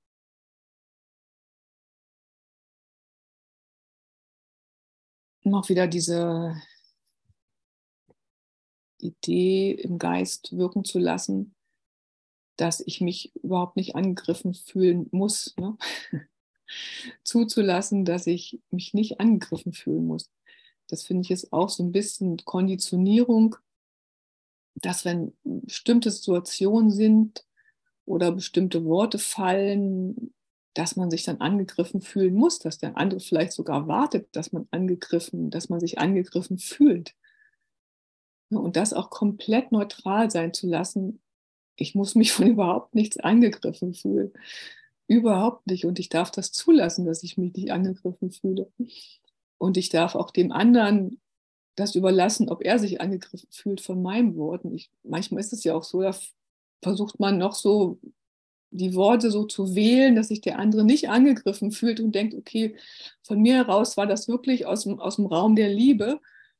Noch wieder diese Idee im Geist wirken zu lassen, dass ich mich überhaupt nicht angegriffen fühlen muss. Ne? Zuzulassen, dass ich mich nicht angegriffen fühlen muss. Das finde ich ist auch so ein bisschen Konditionierung, dass wenn bestimmte Situationen sind oder bestimmte Worte fallen, dass man sich dann angegriffen fühlen muss, dass der andere vielleicht sogar wartet, dass man angegriffen, dass man sich angegriffen fühlt. Und das auch komplett neutral sein zu lassen. Ich muss mich von überhaupt nichts angegriffen fühlen. Überhaupt nicht. Und ich darf das zulassen, dass ich mich nicht angegriffen fühle. Und ich darf auch dem anderen das überlassen, ob er sich angegriffen fühlt von meinen Worten. Ich, manchmal ist es ja auch so, da versucht man noch so die Worte so zu wählen, dass sich der andere nicht angegriffen fühlt und denkt, okay, von mir heraus war das wirklich aus dem, aus dem Raum der Liebe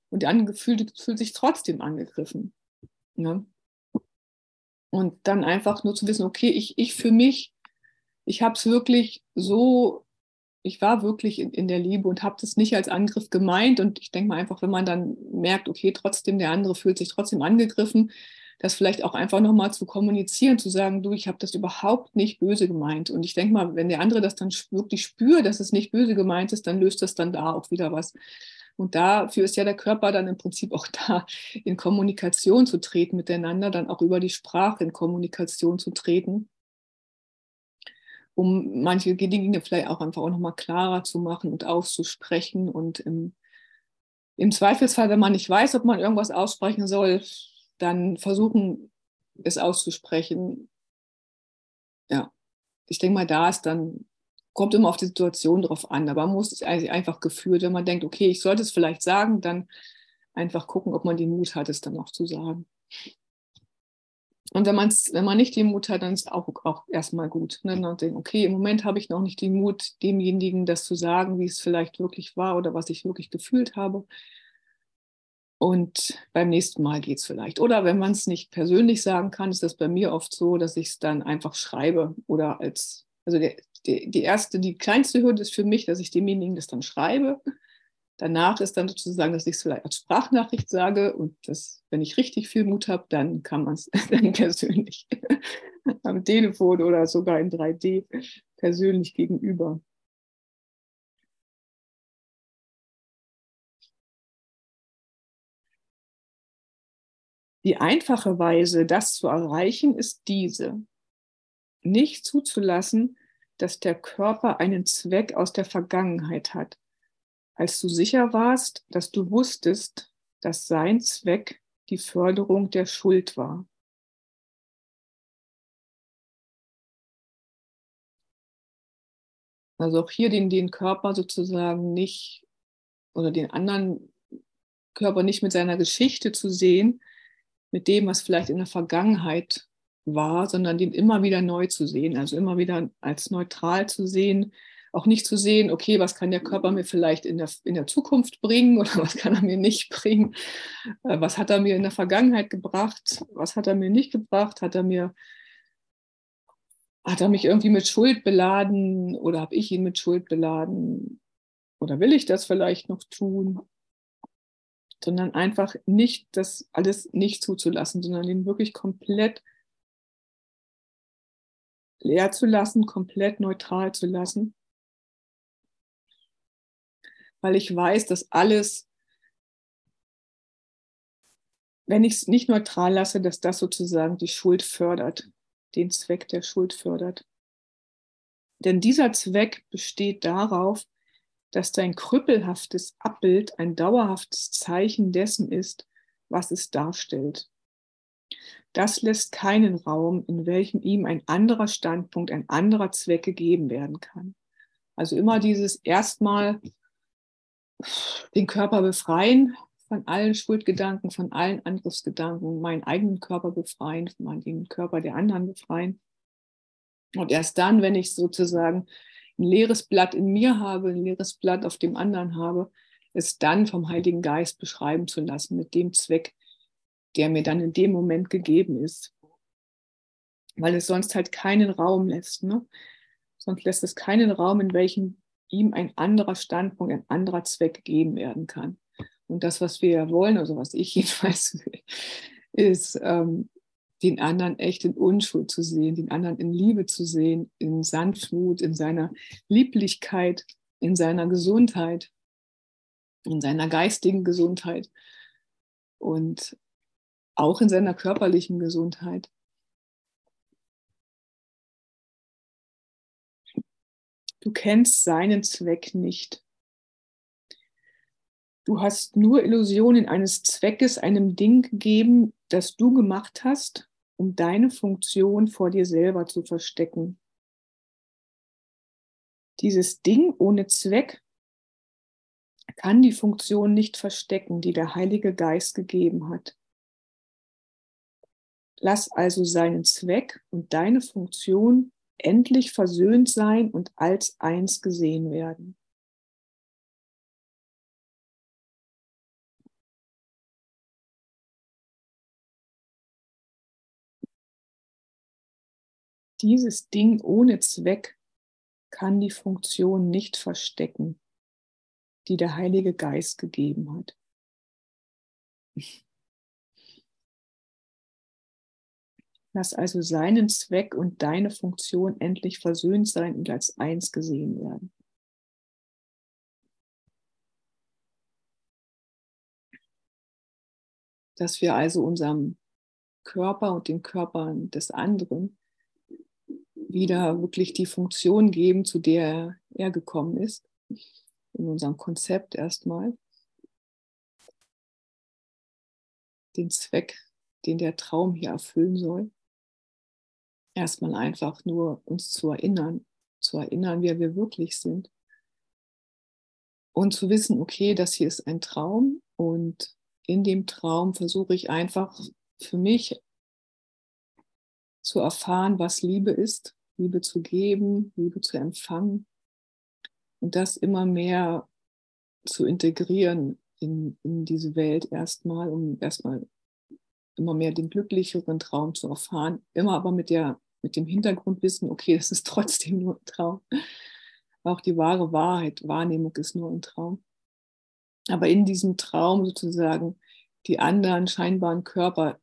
und der andere fühlt, fühlt sich trotzdem angegriffen. Ja? Und dann einfach nur zu wissen, okay, ich, ich für mich, ich habe es wirklich so, ich war wirklich in, in der Liebe und habe das nicht als Angriff gemeint. Und ich denke mal einfach, wenn man dann merkt, okay, trotzdem der andere fühlt sich trotzdem angegriffen, das vielleicht auch einfach nochmal zu kommunizieren, zu sagen, du, ich habe das überhaupt nicht böse gemeint. Und ich denke mal, wenn der andere das dann wirklich spürt, dass es nicht böse gemeint ist, dann löst das dann da auch wieder was. Und dafür ist ja der Körper dann im Prinzip auch da, in Kommunikation zu treten miteinander, dann auch über die Sprache in Kommunikation zu treten, um manche Dinge vielleicht auch einfach auch nochmal klarer zu machen und auszusprechen. Und im, im Zweifelsfall, wenn man nicht weiß, ob man irgendwas aussprechen soll, dann versuchen, es auszusprechen. Ja, ich denke mal, da ist dann kommt immer auf die Situation drauf an, aber man muss es einfach gefühlt, wenn man denkt, okay, ich sollte es vielleicht sagen, dann einfach gucken, ob man den Mut hat, es dann auch zu sagen. Und wenn, man's, wenn man nicht den Mut hat, dann ist es auch, auch erstmal gut. Ne? Dann denken, okay, im Moment habe ich noch nicht den Mut, demjenigen das zu sagen, wie es vielleicht wirklich war oder was ich wirklich gefühlt habe. Und beim nächsten Mal geht es vielleicht. Oder wenn man es nicht persönlich sagen kann, ist das bei mir oft so, dass ich es dann einfach schreibe oder als, also der, die, die erste, die kleinste Hürde ist für mich, dass ich demjenigen das dann schreibe. Danach ist dann sozusagen, dass ich es vielleicht als Sprachnachricht sage und das, wenn ich richtig viel Mut habe, dann kann man es dann persönlich am Telefon oder sogar in 3D persönlich gegenüber. Die einfache Weise, das zu erreichen, ist diese. Nicht zuzulassen, dass der Körper einen Zweck aus der Vergangenheit hat, als du sicher warst, dass du wusstest, dass sein Zweck die Förderung der Schuld war. Also auch hier den, den Körper sozusagen nicht oder den anderen Körper nicht mit seiner Geschichte zu sehen, mit dem, was vielleicht in der Vergangenheit war, sondern den immer wieder neu zu sehen, also immer wieder als neutral zu sehen, auch nicht zu sehen, okay, was kann der Körper mir vielleicht in der, in der Zukunft bringen oder was kann er mir nicht bringen, äh, was hat er mir in der Vergangenheit gebracht, was hat er mir nicht gebracht, hat er mir, hat er mich irgendwie mit Schuld beladen oder habe ich ihn mit Schuld beladen? Oder will ich das vielleicht noch tun? sondern einfach nicht das alles nicht zuzulassen, sondern ihn wirklich komplett leer zu lassen, komplett neutral zu lassen. Weil ich weiß, dass alles, wenn ich es nicht neutral lasse, dass das sozusagen die Schuld fördert, den Zweck der Schuld fördert. Denn dieser Zweck besteht darauf, dass dein krüppelhaftes Abbild ein dauerhaftes Zeichen dessen ist, was es darstellt. Das lässt keinen Raum, in welchem ihm ein anderer Standpunkt, ein anderer Zweck gegeben werden kann. Also immer dieses erstmal den Körper befreien von allen Schuldgedanken, von allen Angriffsgedanken, meinen eigenen Körper befreien, den Körper der anderen befreien. Und erst dann, wenn ich sozusagen ein leeres Blatt in mir habe, ein leeres Blatt auf dem anderen habe, es dann vom Heiligen Geist beschreiben zu lassen mit dem Zweck, der mir dann in dem Moment gegeben ist. Weil es sonst halt keinen Raum lässt. Ne? Sonst lässt es keinen Raum, in welchem ihm ein anderer Standpunkt, ein anderer Zweck gegeben werden kann. Und das, was wir wollen, also was ich jedenfalls will, ist, ähm, den anderen echt in Unschuld zu sehen, den anderen in Liebe zu sehen, in Sanftmut, in seiner Lieblichkeit, in seiner Gesundheit, in seiner geistigen Gesundheit. Und auch in seiner körperlichen Gesundheit. Du kennst seinen Zweck nicht. Du hast nur Illusionen eines Zweckes einem Ding gegeben, das du gemacht hast, um deine Funktion vor dir selber zu verstecken. Dieses Ding ohne Zweck kann die Funktion nicht verstecken, die der Heilige Geist gegeben hat. Lass also seinen Zweck und deine Funktion endlich versöhnt sein und als eins gesehen werden. Dieses Ding ohne Zweck kann die Funktion nicht verstecken, die der Heilige Geist gegeben hat. Lass also seinen Zweck und deine Funktion endlich versöhnt sein und als eins gesehen werden. Dass wir also unserem Körper und den Körpern des anderen wieder wirklich die Funktion geben, zu der er gekommen ist, in unserem Konzept erstmal. Den Zweck, den der Traum hier erfüllen soll erstmal einfach nur uns zu erinnern, zu erinnern, wer wir wirklich sind. Und zu wissen, okay, das hier ist ein Traum und in dem Traum versuche ich einfach für mich zu erfahren, was Liebe ist, Liebe zu geben, Liebe zu empfangen und das immer mehr zu integrieren in, in diese Welt erstmal, um erstmal immer mehr den glücklicheren Traum zu erfahren, immer aber mit der mit dem Hintergrundwissen, okay, das ist trotzdem nur ein Traum. Auch die wahre Wahrheit, Wahrnehmung ist nur ein Traum. Aber in diesem Traum sozusagen die anderen scheinbaren Körper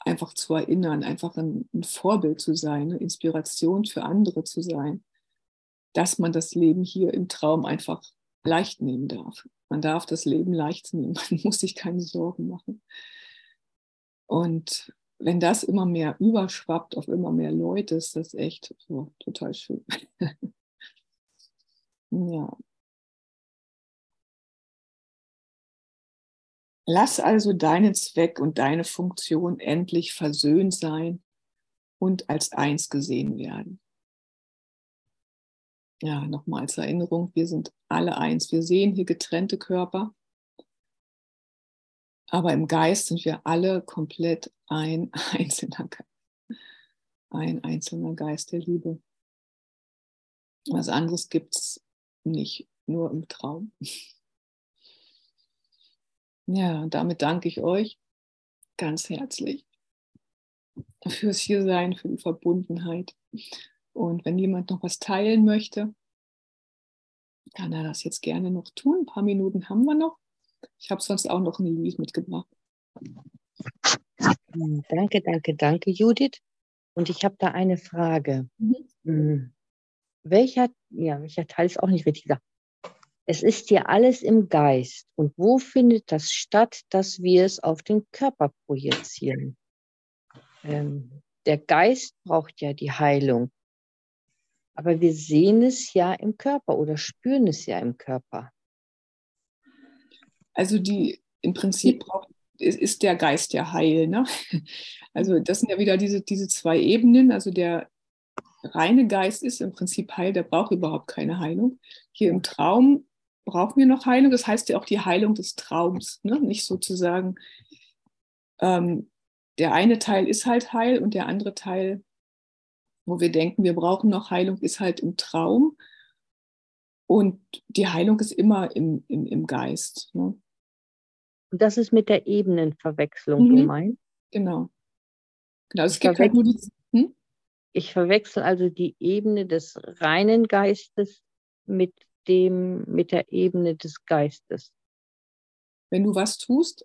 einfach zu erinnern, einfach ein, ein Vorbild zu sein, eine Inspiration für andere zu sein, dass man das Leben hier im Traum einfach leicht nehmen darf. Man darf das Leben leicht nehmen, man muss sich keine Sorgen machen. Und wenn das immer mehr überschwappt auf immer mehr Leute, ist das echt so, total schön. ja. Lass also deinen Zweck und deine Funktion endlich versöhnt sein und als eins gesehen werden. Ja, nochmal als Erinnerung, wir sind alle eins. Wir sehen hier getrennte Körper, aber im Geist sind wir alle komplett ein einzelner Geist. Ein einzelner Geist der Liebe. Was anderes gibt es nicht, nur im Traum. Ja, damit danke ich euch ganz herzlich fürs Hiersein, für die Verbundenheit. Und wenn jemand noch was teilen möchte, kann er das jetzt gerne noch tun. Ein paar Minuten haben wir noch. Ich habe sonst auch noch ein Lied mitgebracht. Hm, danke, danke, danke, Judith. Und ich habe da eine Frage. Mhm. Hm, welcher, ja, welcher Teil ist auch nicht richtig gesagt. Es ist hier alles im Geist. Und wo findet das statt, dass wir es auf den Körper projizieren? Ähm, der Geist braucht ja die Heilung. Aber wir sehen es ja im Körper oder spüren es ja im Körper. Also die im Prinzip braucht, ist der Geist ja heil. Ne? Also das sind ja wieder diese, diese zwei Ebenen. Also der reine Geist ist im Prinzip heil, der braucht überhaupt keine Heilung. Hier im Traum brauchen wir noch Heilung. Das heißt ja auch die Heilung des Traums, ne? nicht sozusagen. Ähm, der eine Teil ist halt heil und der andere Teil, wo wir denken, wir brauchen noch Heilung, ist halt im Traum. Und die Heilung ist immer im, im, im Geist. Ne? Und das ist mit der Ebenenverwechslung mhm. gemeint. Genau. Genau, es ich gibt halt nur die, hm? Ich verwechsel also die Ebene des reinen Geistes mit dem, mit der Ebene des Geistes. Wenn du was tust?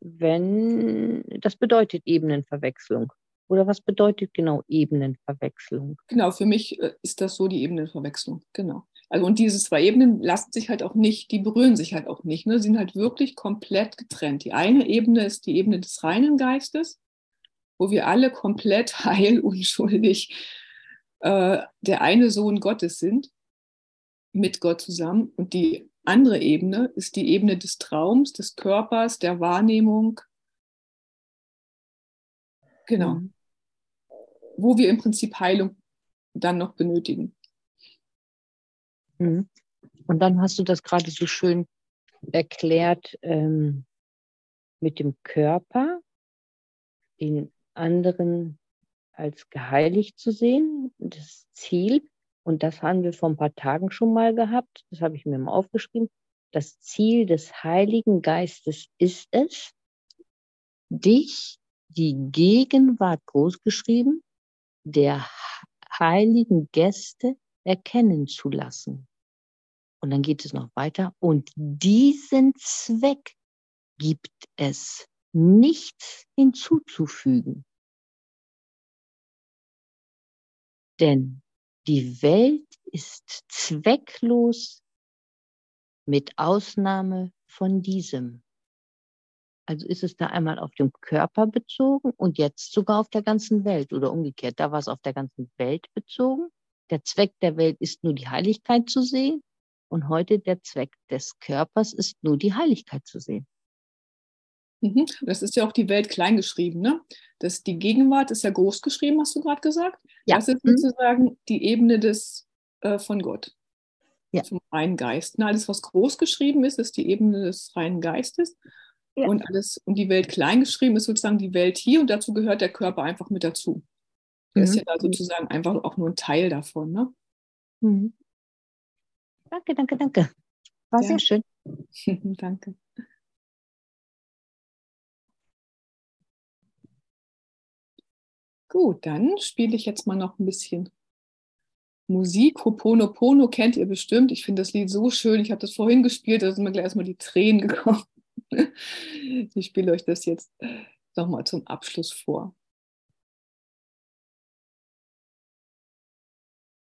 Wenn, das bedeutet Ebenenverwechslung. Oder was bedeutet genau Ebenenverwechslung? Genau, für mich äh, ist das so die Ebenenverwechslung. Genau. Also und diese zwei Ebenen lassen sich halt auch nicht, die berühren sich halt auch nicht. Ne? Sie sind halt wirklich komplett getrennt. Die eine Ebene ist die Ebene des reinen Geistes, wo wir alle komplett heil, unschuldig äh, der eine Sohn Gottes sind, mit Gott zusammen. Und die andere Ebene ist die Ebene des Traums, des Körpers, der Wahrnehmung. Genau. Mhm. Wo wir im Prinzip Heilung dann noch benötigen. Mhm. Und dann hast du das gerade so schön erklärt ähm, mit dem Körper, den anderen als geheiligt zu sehen, das Ziel. Und das haben wir vor ein paar Tagen schon mal gehabt. Das habe ich mir mal aufgeschrieben. Das Ziel des Heiligen Geistes ist es, dich, die Gegenwart großgeschrieben, der heiligen Gäste erkennen zu lassen. Und dann geht es noch weiter. Und diesen Zweck gibt es nichts hinzuzufügen. Denn die Welt ist zwecklos mit Ausnahme von diesem. Also ist es da einmal auf dem Körper bezogen und jetzt sogar auf der ganzen Welt oder umgekehrt. Da war es auf der ganzen Welt bezogen. Der Zweck der Welt ist nur die Heiligkeit zu sehen und heute der Zweck des Körpers ist nur die Heiligkeit zu sehen. Mhm. Das ist ja auch die Welt kleingeschrieben, ne? Das, die Gegenwart ist ja groß geschrieben, hast du gerade gesagt. Ja. Das ist mhm. sozusagen die Ebene des äh, von Gott. Ja. Vom reinen Geist. Na, alles, was groß geschrieben ist, ist die Ebene des reinen Geistes. Ja. Und alles, und die Welt kleingeschrieben ist sozusagen die Welt hier und dazu gehört der Körper einfach mit dazu. Der mhm. ist ja da sozusagen einfach auch nur ein Teil davon, ne? Mhm. Danke, danke, danke. War ja. sehr schön. danke. Gut, dann spiele ich jetzt mal noch ein bisschen Musik. Hoponopono kennt ihr bestimmt. Ich finde das Lied so schön. Ich habe das vorhin gespielt, da sind mir gleich erstmal die Tränen gekommen. Ich spiele euch das jetzt nochmal zum Abschluss vor.